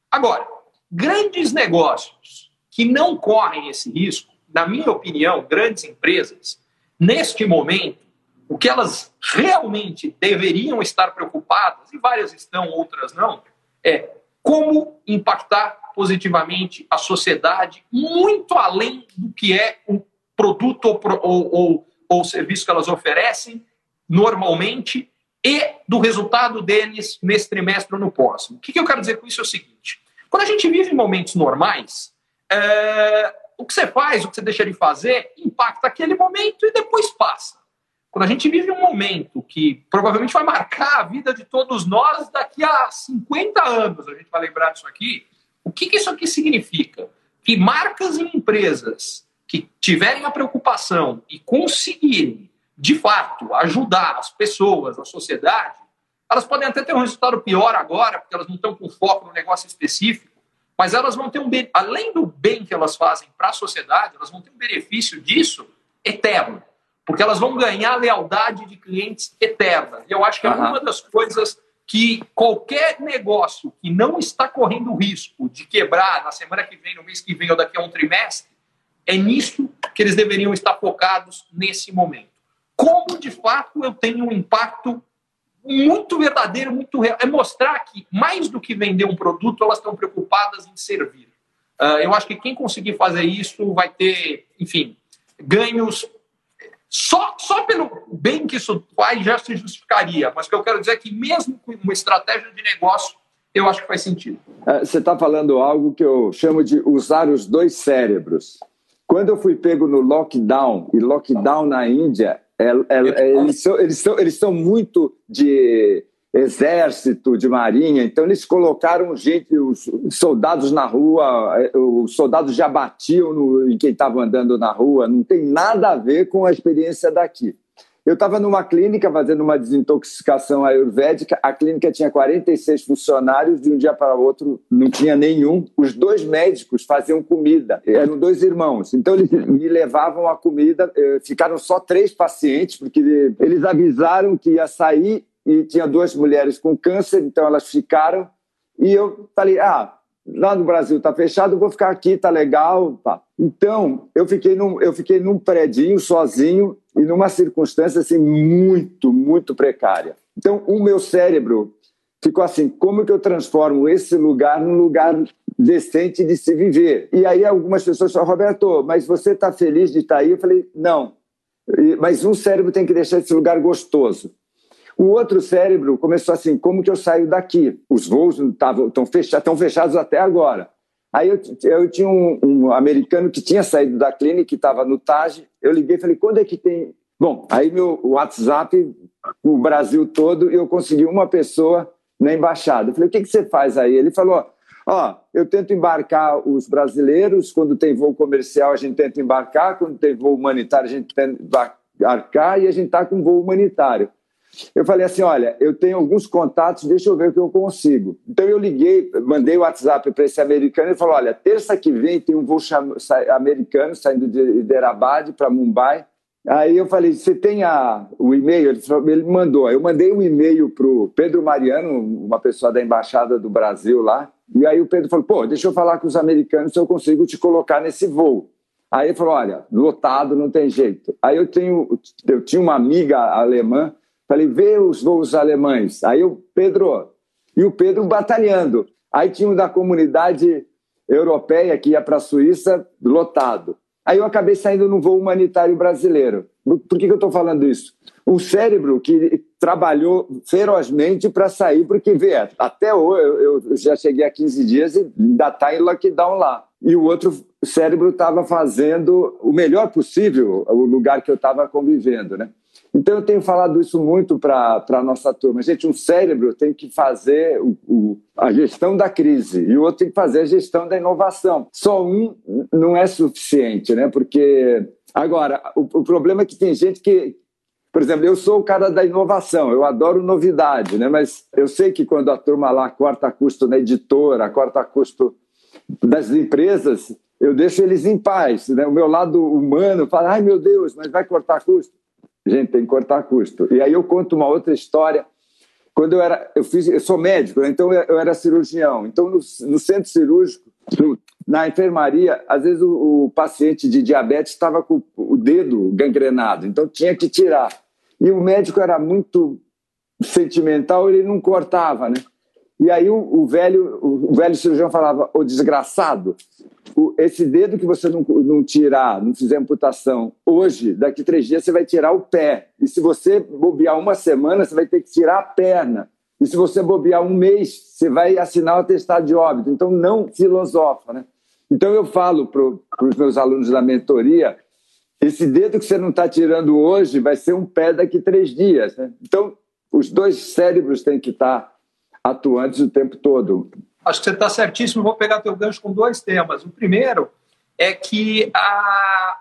S6: Agora, grandes negócios que não correm esse risco, na minha opinião, grandes empresas, neste momento, o que elas realmente deveriam estar preocupadas, e várias estão, outras não, é como impactar positivamente a sociedade muito além do que é o produto ou, ou, ou, ou serviço que elas oferecem normalmente e do resultado deles nesse trimestre ou no próximo. O que, eu quero dizer com isso é o seguinte: quando a gente vive momentos normais, é, o que você faz, o que você deixa de fazer, impacta aquele momento e depois passa. Quando a gente vive um momento que provavelmente vai marcar a vida de todos nós daqui a 50 anos, a gente vai lembrar disso aqui, o que, que isso aqui significa? Que marcas e empresas que tiverem a preocupação e conseguirem, de fato, ajudar as pessoas, a sociedade, elas podem até ter um resultado pior agora, porque elas não estão com foco no negócio específico, mas elas vão ter um além do bem que elas fazem para a sociedade, elas vão ter um benefício disso eterno porque elas vão ganhar lealdade de clientes eterna. E eu acho que é uma das coisas que qualquer negócio que não está correndo risco de quebrar na semana que vem, no mês que vem ou daqui a um trimestre, é nisso que eles deveriam estar focados nesse momento. Como de fato eu tenho um impacto muito verdadeiro, muito real. É mostrar que, mais do que vender um produto, elas estão preocupadas em servir. Uh, eu acho que quem conseguir fazer isso vai ter, enfim, ganhos só, só pelo bem que isso faz já se justificaria. Mas o que eu quero dizer é que, mesmo com uma estratégia de negócio, eu acho que faz sentido.
S7: É, você está falando algo que eu chamo de usar os dois cérebros. Quando eu fui pego no lockdown, e lockdown na Índia, é, é, é eles, são, eles, são, eles são muito de exército, de marinha, então eles colocaram gente, os soldados na rua, os soldados já batiam no, em quem estava andando na rua, não tem nada a ver com a experiência daqui. Eu estava numa clínica fazendo uma desintoxicação ayurvédica, a clínica tinha 46 funcionários, de um dia para o outro não tinha nenhum. Os dois médicos faziam comida, eram dois irmãos, então eles me levavam a comida, eh, ficaram só três pacientes, porque eles avisaram que ia sair e tinha duas mulheres com câncer, então elas ficaram. E eu falei, ah, lá no Brasil está fechado, vou ficar aqui, tá legal. Tá. Então, eu fiquei, num, eu fiquei num predinho sozinho e numa circunstância assim, muito, muito precária. Então, o meu cérebro ficou assim: como que eu transformo esse lugar num lugar decente de se viver? E aí algumas pessoas falaram, Roberto, mas você está feliz de estar tá aí? Eu falei, não. Mas um cérebro tem que deixar esse lugar gostoso. O outro cérebro começou assim: como que eu saio daqui? Os voos estão fechados, fechados até agora. Aí eu, eu tinha um, um, americano que tinha saído da clínica, que estava no TAG. Eu liguei e falei: quando é que tem. Bom, aí meu WhatsApp, o Brasil todo, eu consegui uma pessoa na embaixada. Eu falei: o que, que você faz aí? Ele falou: ó, eu tento embarcar os brasileiros, quando tem voo comercial a gente tenta embarcar, quando tem voo humanitário a gente tenta embarcar e a gente está com voo humanitário. Eu falei assim: olha, eu tenho alguns contatos, deixa eu ver o que eu consigo. Então eu liguei, mandei o WhatsApp para esse americano e falou: olha, terça que vem tem um voo americano saindo de Hyderabad para Mumbai. Aí eu falei: você tem a, o e-mail? Ele, falou, ele mandou. Eu mandei um e-mail para o Pedro Mariano, uma pessoa da embaixada do Brasil lá. E aí o Pedro falou: pô, deixa eu falar com os americanos se eu consigo te colocar nesse voo. Aí ele falou: olha, lotado, não tem jeito. Aí eu tenho, eu tinha uma amiga alemã Falei, vê os voos alemães. Aí o Pedro, e o Pedro batalhando. Aí tinha um da comunidade europeia que ia para a Suíça, lotado. Aí eu acabei saindo no voo humanitário brasileiro. Por que, que eu estou falando isso? Um cérebro que trabalhou ferozmente para sair, porque, vê, até hoje eu, já cheguei a 15 dias e ainda está em lockdown lá. E o outro cérebro estava fazendo o melhor possível o lugar que eu estava convivendo, né? Então, eu tenho falado isso muito para a nossa turma. Gente, um cérebro tem que fazer o, o, a gestão da crise e o outro tem que fazer a gestão da inovação. Só um não é suficiente, né? Porque, agora, o, o problema é que tem gente que, por exemplo, eu sou o cara da inovação, eu adoro novidade, né? mas eu sei que quando a turma lá corta custo na editora, corta custo das empresas, eu deixo eles em paz. Né? O meu lado humano fala, ai meu Deus, mas vai cortar custo? Gente, tem que cortar custo. E aí eu conto uma outra história. Quando eu era, eu fiz, eu sou médico, né? então eu era cirurgião. Então no, no centro cirúrgico, na enfermaria, às vezes o, o paciente de diabetes estava com o dedo gangrenado, então tinha que tirar. E o médico era muito sentimental, ele não cortava, né? E aí o, o velho, o, velho cirurgião falava: "O desgraçado, o, esse dedo que você não, não tirar, não fizer amputação hoje, daqui três dias você vai tirar o pé. E se você bobear uma semana, você vai ter que tirar a perna. E se você bobear um mês, você vai assinar o atestado de óbito. Então não filosofa, né? Então eu falo para os meus alunos da mentoria esse dedo que você não está tirando hoje vai ser um pé daqui três dias. Né? Então, os dois cérebros têm que estar atuantes o tempo todo.
S6: Acho que você está certíssimo. Vou pegar teu gancho com dois temas. O primeiro é que a,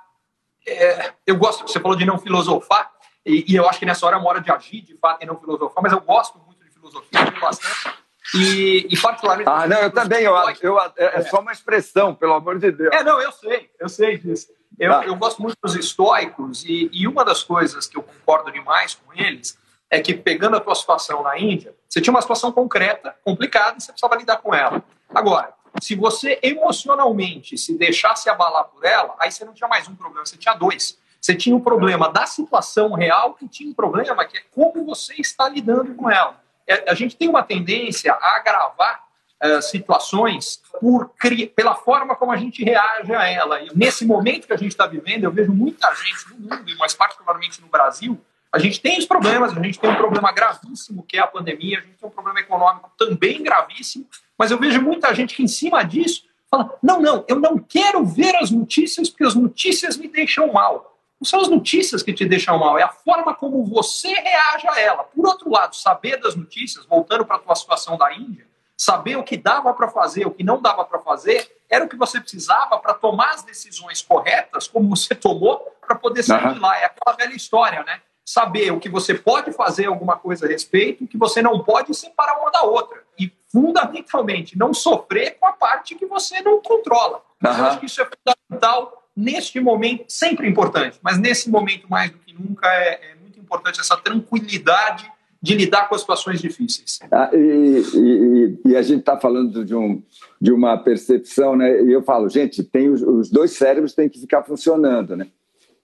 S6: é, eu gosto, você falou de não filosofar, e, e, eu acho que nessa hora é uma hora de agir, de fato, e não filosofar, mas eu gosto muito de filosofia, bastante. E, e particularmente.
S7: Ah, não, eu também. Eu, eu, é, é só uma expressão, pelo amor de Deus.
S6: É, não, eu sei, eu sei disso. Eu, ah. eu gosto muito dos estoicos, e, e uma das coisas que eu concordo demais com eles é que, pegando a tua situação na Índia, você tinha uma situação concreta, complicada, e você precisava lidar com ela. Agora, se você emocionalmente se deixasse abalar por ela, aí você não tinha mais um problema, você tinha dois. Você tinha o um problema da situação real e tinha um problema que é como você está lidando com ela. É, a gente tem uma tendência a agravar uh, situações por, pela forma como a gente reage a ela. E nesse momento que a gente está vivendo, eu vejo muita gente no mundo, mas particularmente no Brasil, a gente tem os problemas, a gente tem um problema gravíssimo que é a pandemia, a gente tem um problema econômico também gravíssimo, mas eu vejo muita gente que em cima disso fala: não, não, eu não quero ver as notícias porque as notícias me deixam mal. Não são as notícias que te deixam mal, é a forma como você reage a ela. Por outro lado, saber das notícias, voltando para a tua situação da Índia, saber o que dava para fazer, o que não dava para fazer, era o que você precisava para tomar as decisões corretas, como você tomou, para poder sair uhum. de lá. É aquela velha história, né? Saber o que você pode fazer alguma coisa a respeito, o que você não pode separar uma da outra. E, fundamentalmente, não sofrer com a parte que você não controla. Uhum. Eu acho que isso é fundamental neste momento, sempre importante, mas nesse momento mais do que nunca é, é muito importante essa tranquilidade de lidar com as situações difíceis.
S7: Ah, e, e, e, a gente está falando de, um, de uma percepção, né? E eu falo, gente, tem os, os, dois cérebros têm que ficar funcionando, né?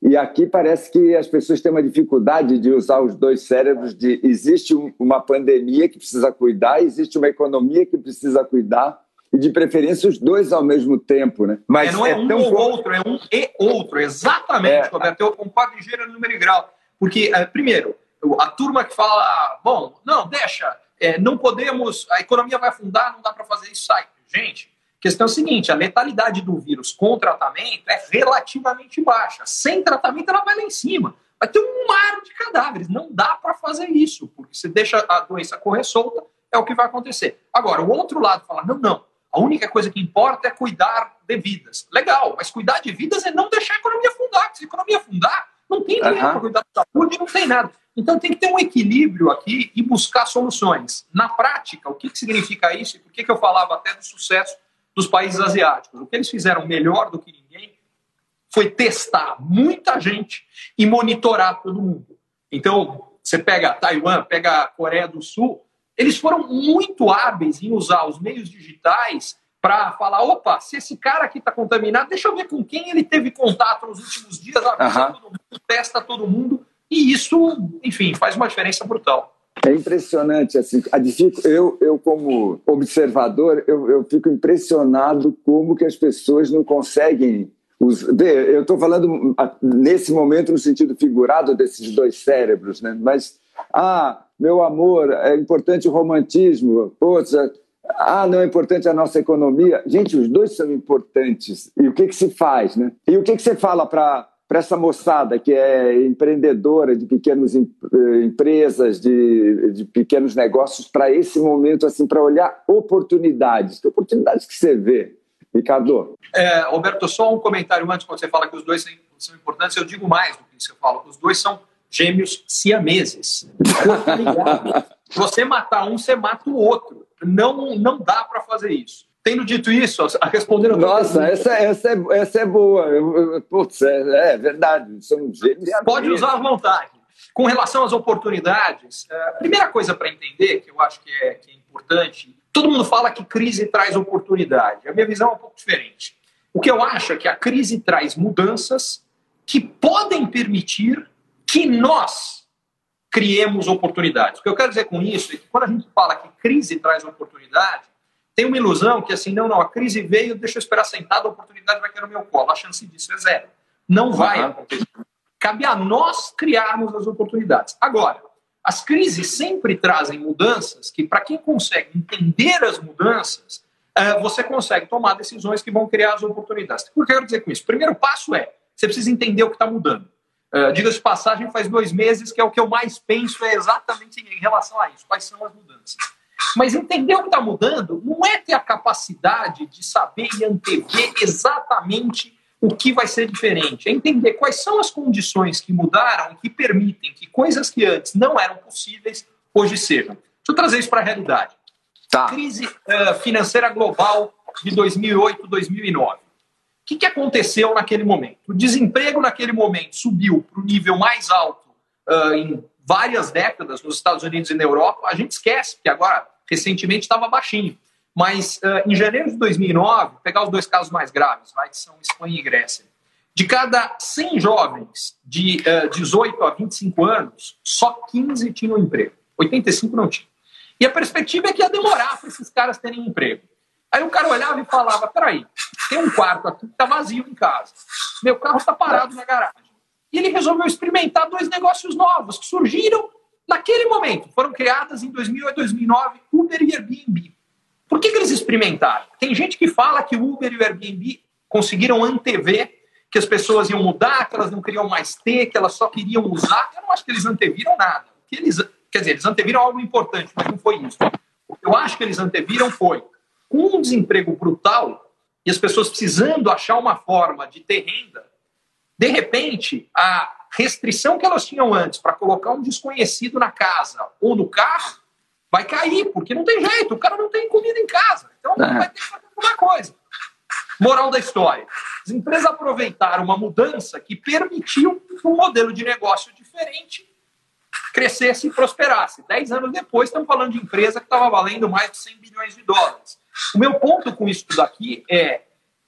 S7: E aqui parece que as pessoas têm uma dificuldade de usar os dois cérebros. De existe um, uma pandemia que precisa cuidar, existe uma economia que precisa cuidar e de preferência os dois ao mesmo tempo, né?
S6: Mas é, não é, é um ou outro, é um e outro, exatamente, é. Roberto. Eu concordo em gênero, número e grau. Porque, é, primeiro, a turma que fala, bom, não, deixa, é, não podemos, a economia vai afundar, não dá para fazer isso, sai. Gente, questão é a seguinte, a letalidade do vírus com tratamento é relativamente baixa. Sem tratamento, ela vai lá em cima. Vai ter um mar de cadáveres. Não dá para fazer isso, porque se deixa a doença correr solta, é o que vai acontecer. Agora, o outro lado fala, não, não, a única coisa que importa é cuidar de vidas. Legal, mas cuidar de vidas é não deixar a economia afundar. Se a economia afundar, não tem dinheiro uhum. para cuidar da saúde, não tem nada. Então tem que ter um equilíbrio aqui e buscar soluções. Na prática, o que, que significa isso? E por que, que eu falava até do sucesso dos países asiáticos? O que eles fizeram melhor do que ninguém foi testar muita gente e monitorar todo mundo. Então, você pega Taiwan, pega a Coreia do Sul, eles foram muito hábeis em usar os meios digitais para falar: opa, se esse cara aqui está contaminado, deixa eu ver com quem ele teve contato nos últimos dias, avisa uhum. todo mundo, testa todo mundo, e isso, enfim, faz uma diferença brutal.
S7: É impressionante, assim, eu, eu como observador, eu, eu fico impressionado como que as pessoas não conseguem os, eu estou falando nesse momento no sentido figurado desses dois cérebros, né? mas ah, meu amor, é importante o romantismo, poxa, ah, não é importante a nossa economia. Gente, os dois são importantes. E o que, que se faz, né? E o que, que você fala para para essa moçada que é empreendedora de pequenas eh, empresas, de, de pequenos negócios, para esse momento, assim, para olhar oportunidades. Que oportunidades que você vê, Ricardo?
S6: É, Roberto, só um comentário antes, quando você fala que os dois são importantes, eu digo mais do que eu falo. Os dois são gêmeos siameses. você matar um, você mata o outro. Não, não dá para fazer isso. Tendo dito isso, respondendo.
S7: Nossa, essa, essa, é, essa é boa. Putz, é, é verdade. São gêmeos.
S6: Pode usar à vontade. Com relação às oportunidades, a primeira coisa para entender, que eu acho que é, que é importante, todo mundo fala que crise traz oportunidade. A minha visão é um pouco diferente. O que eu acho é que a crise traz mudanças que podem permitir que nós criemos oportunidades. O que eu quero dizer com isso é que quando a gente fala que crise traz oportunidade, tem uma ilusão que assim, não, não, a crise veio, deixa eu esperar sentado, a oportunidade vai cair no meu colo. A chance disso é zero. Não vai uhum. acontecer. Cabe a nós criarmos as oportunidades. Agora, as crises sempre trazem mudanças que, para quem consegue entender as mudanças, uh, você consegue tomar decisões que vão criar as oportunidades. O que eu quero dizer com isso? O primeiro passo é, você precisa entender o que está mudando. Uh, Diga-se de passagem, faz dois meses que é o que eu mais penso é exatamente em relação a isso. Quais são as mudanças? Mas entender o que está mudando não é ter a capacidade de saber e antever exatamente o que vai ser diferente. É entender quais são as condições que mudaram que permitem que coisas que antes não eram possíveis hoje sejam. Deixa eu trazer isso para a realidade. Tá. Crise uh, financeira global de 2008, 2009. O que, que aconteceu naquele momento? O desemprego naquele momento subiu para o nível mais alto uh, em várias décadas nos Estados Unidos e na Europa. A gente esquece que agora, recentemente, estava baixinho. Mas uh, em janeiro de 2009, pegar os dois casos mais graves, vai, que são Espanha e Grécia. De cada 100 jovens de uh, 18 a 25 anos, só 15 tinham emprego. 85 não tinham. E a perspectiva é que ia demorar para esses caras terem emprego. Aí o cara olhava e falava: peraí, tem um quarto aqui que está vazio em casa. Meu carro está parado na garagem. E ele resolveu experimentar dois negócios novos que surgiram naquele momento. Foram criadas em 2008 2009, Uber e Airbnb. Por que, que eles experimentaram? Tem gente que fala que o Uber e o Airbnb conseguiram antever que as pessoas iam mudar, que elas não queriam mais ter, que elas só queriam usar. Eu não acho que eles anteviram nada. Que eles, quer dizer, eles anteviram algo importante, mas não foi isso. O que eu acho que eles anteviram foi, com um desemprego brutal e as pessoas precisando achar uma forma de ter renda, de repente, a restrição que elas tinham antes para colocar um desconhecido na casa ou no carro vai cair, porque não tem jeito, o cara não tem comida em casa. Então é. vai ter que fazer alguma coisa. Moral da história: as empresas aproveitaram uma mudança que permitiu que um modelo de negócio diferente crescesse e prosperasse. Dez anos depois, estamos falando de empresa que estava valendo mais de 100 bilhões de dólares. O meu ponto com isso daqui é,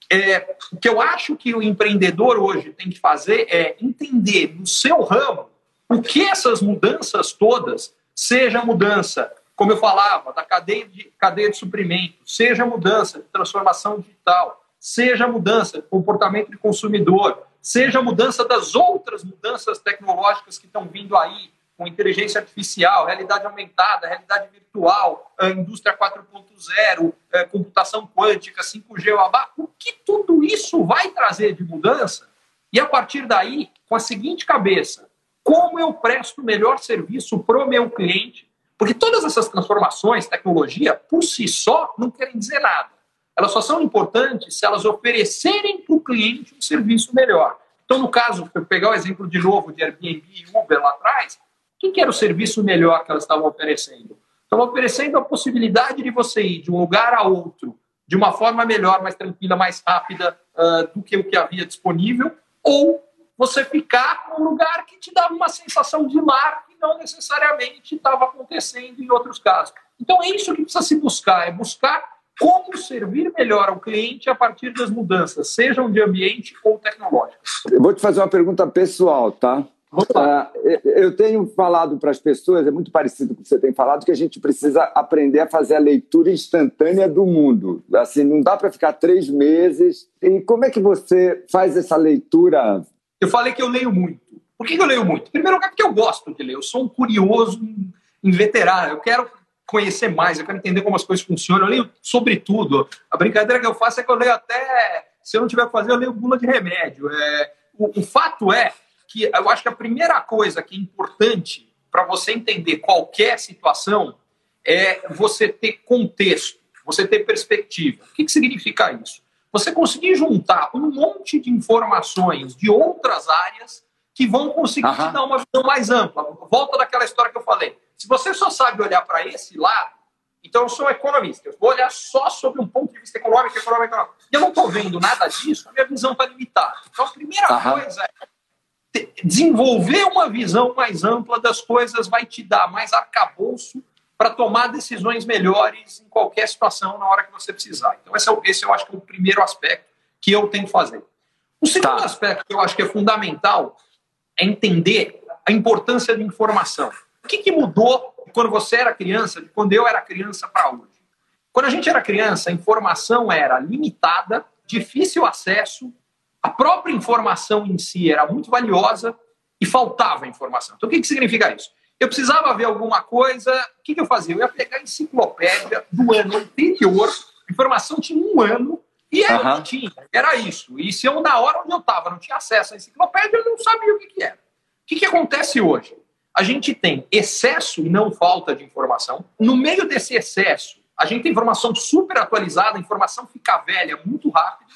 S6: é o que eu acho que o empreendedor hoje tem que fazer é entender no seu ramo o que essas mudanças todas, seja mudança como eu falava, da cadeia de, cadeia de suprimento, seja mudança de transformação digital, seja mudança de comportamento de consumidor, seja mudança das outras mudanças tecnológicas que estão vindo aí, com inteligência artificial, realidade aumentada, realidade virtual, indústria 4.0, é, computação quântica, 5G, o que tudo isso vai trazer de mudança? E a partir daí, com a seguinte cabeça, como eu presto melhor serviço para o meu cliente porque todas essas transformações, tecnologia, por si só, não querem dizer nada. Elas só são importantes se elas oferecerem para o cliente um serviço melhor. Então, no caso, pegar o exemplo de novo de Airbnb e Uber lá atrás, o que, que era o serviço melhor que elas estavam oferecendo? Estavam oferecendo a possibilidade de você ir de um lugar a outro de uma forma melhor, mais tranquila, mais rápida uh, do que o que havia disponível, ou você ficar num lugar que te dava uma sensação de lar não necessariamente estava acontecendo em outros casos. Então é isso que precisa se buscar, é buscar como servir melhor ao cliente a partir das mudanças, sejam de ambiente ou tecnológicas.
S7: Eu vou te fazer uma pergunta pessoal, tá? Uh, eu tenho falado para as pessoas, é muito parecido com o que você tem falado, que a gente precisa aprender a fazer a leitura instantânea do mundo. Assim, não dá para ficar três meses. E como é que você faz essa leitura?
S6: Eu falei que eu leio muito. Por que eu leio muito? Primeiro lugar, porque eu gosto de ler. Eu sou um curioso inveterado. Eu quero conhecer mais, eu quero entender como as coisas funcionam. Eu leio sobre tudo. A brincadeira que eu faço é que eu leio até. Se eu não tiver que fazer, eu leio bula de remédio. É, o, o fato é que eu acho que a primeira coisa que é importante para você entender qualquer situação é você ter contexto, você ter perspectiva. O que, que significa isso? Você conseguir juntar um monte de informações de outras áreas que vão conseguir te dar uma visão mais ampla. Volta daquela história que eu falei. Se você só sabe olhar para esse lado Então, eu sou economista. Eu vou olhar só sobre um ponto de vista econômico, econômico, econômico. E eu não estou vendo nada disso, a minha visão está limitada. Então, a primeira coisa é desenvolver uma visão mais ampla das coisas vai te dar mais arcabouço para tomar decisões melhores em qualquer situação na hora que você precisar. Então, esse, é, esse eu acho que é o primeiro aspecto que eu tenho que fazer. O segundo tá. aspecto que eu acho que é fundamental é entender a importância da informação. O que, que mudou quando você era criança, de quando eu era criança para hoje? Quando a gente era criança, a informação era limitada, difícil acesso, a própria informação em si era muito valiosa e faltava informação. Então, o que, que significa isso? Eu precisava ver alguma coisa, o que, que eu fazia? Eu ia pegar a enciclopédia do ano anterior, a informação tinha um ano, e era uhum. tinha, era isso. E se eu, na hora onde eu estava, não tinha acesso à enciclopédia, eu não sabia o que, que era. O que, que acontece hoje? A gente tem excesso e não falta de informação. No meio desse excesso, a gente tem informação super atualizada, a informação fica velha muito rápido.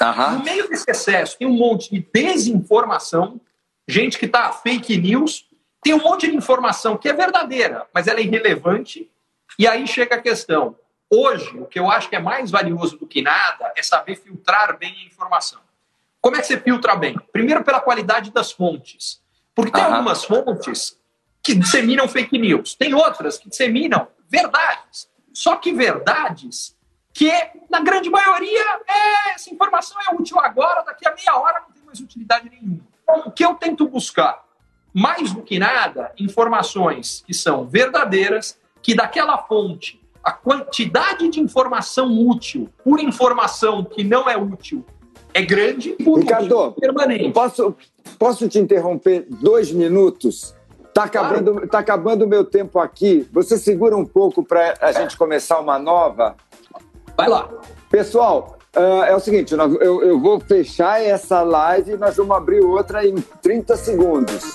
S6: Uhum. No meio desse excesso, tem um monte de desinformação, gente que está fake news, tem um monte de informação que é verdadeira, mas ela é irrelevante. E aí chega a questão: Hoje, o que eu acho que é mais valioso do que nada é saber filtrar bem a informação. Como é que você filtra bem? Primeiro, pela qualidade das fontes. Porque tem algumas fontes que disseminam fake news, tem outras que disseminam verdades. Só que verdades que, na grande maioria, é, essa informação é útil agora, daqui a meia hora não tem mais utilidade nenhuma. O que eu tento buscar? Mais do que nada, informações que são verdadeiras, que daquela fonte a quantidade de informação útil por informação que não é útil é grande por
S7: Ricardo, permanente. Posso, posso te interromper dois minutos? Está acabando, claro. tá acabando o meu tempo aqui. Você segura um pouco para a gente começar uma nova?
S6: Vai lá.
S7: Pessoal, uh, é o seguinte, eu, eu vou fechar essa live e nós vamos abrir outra em 30 segundos.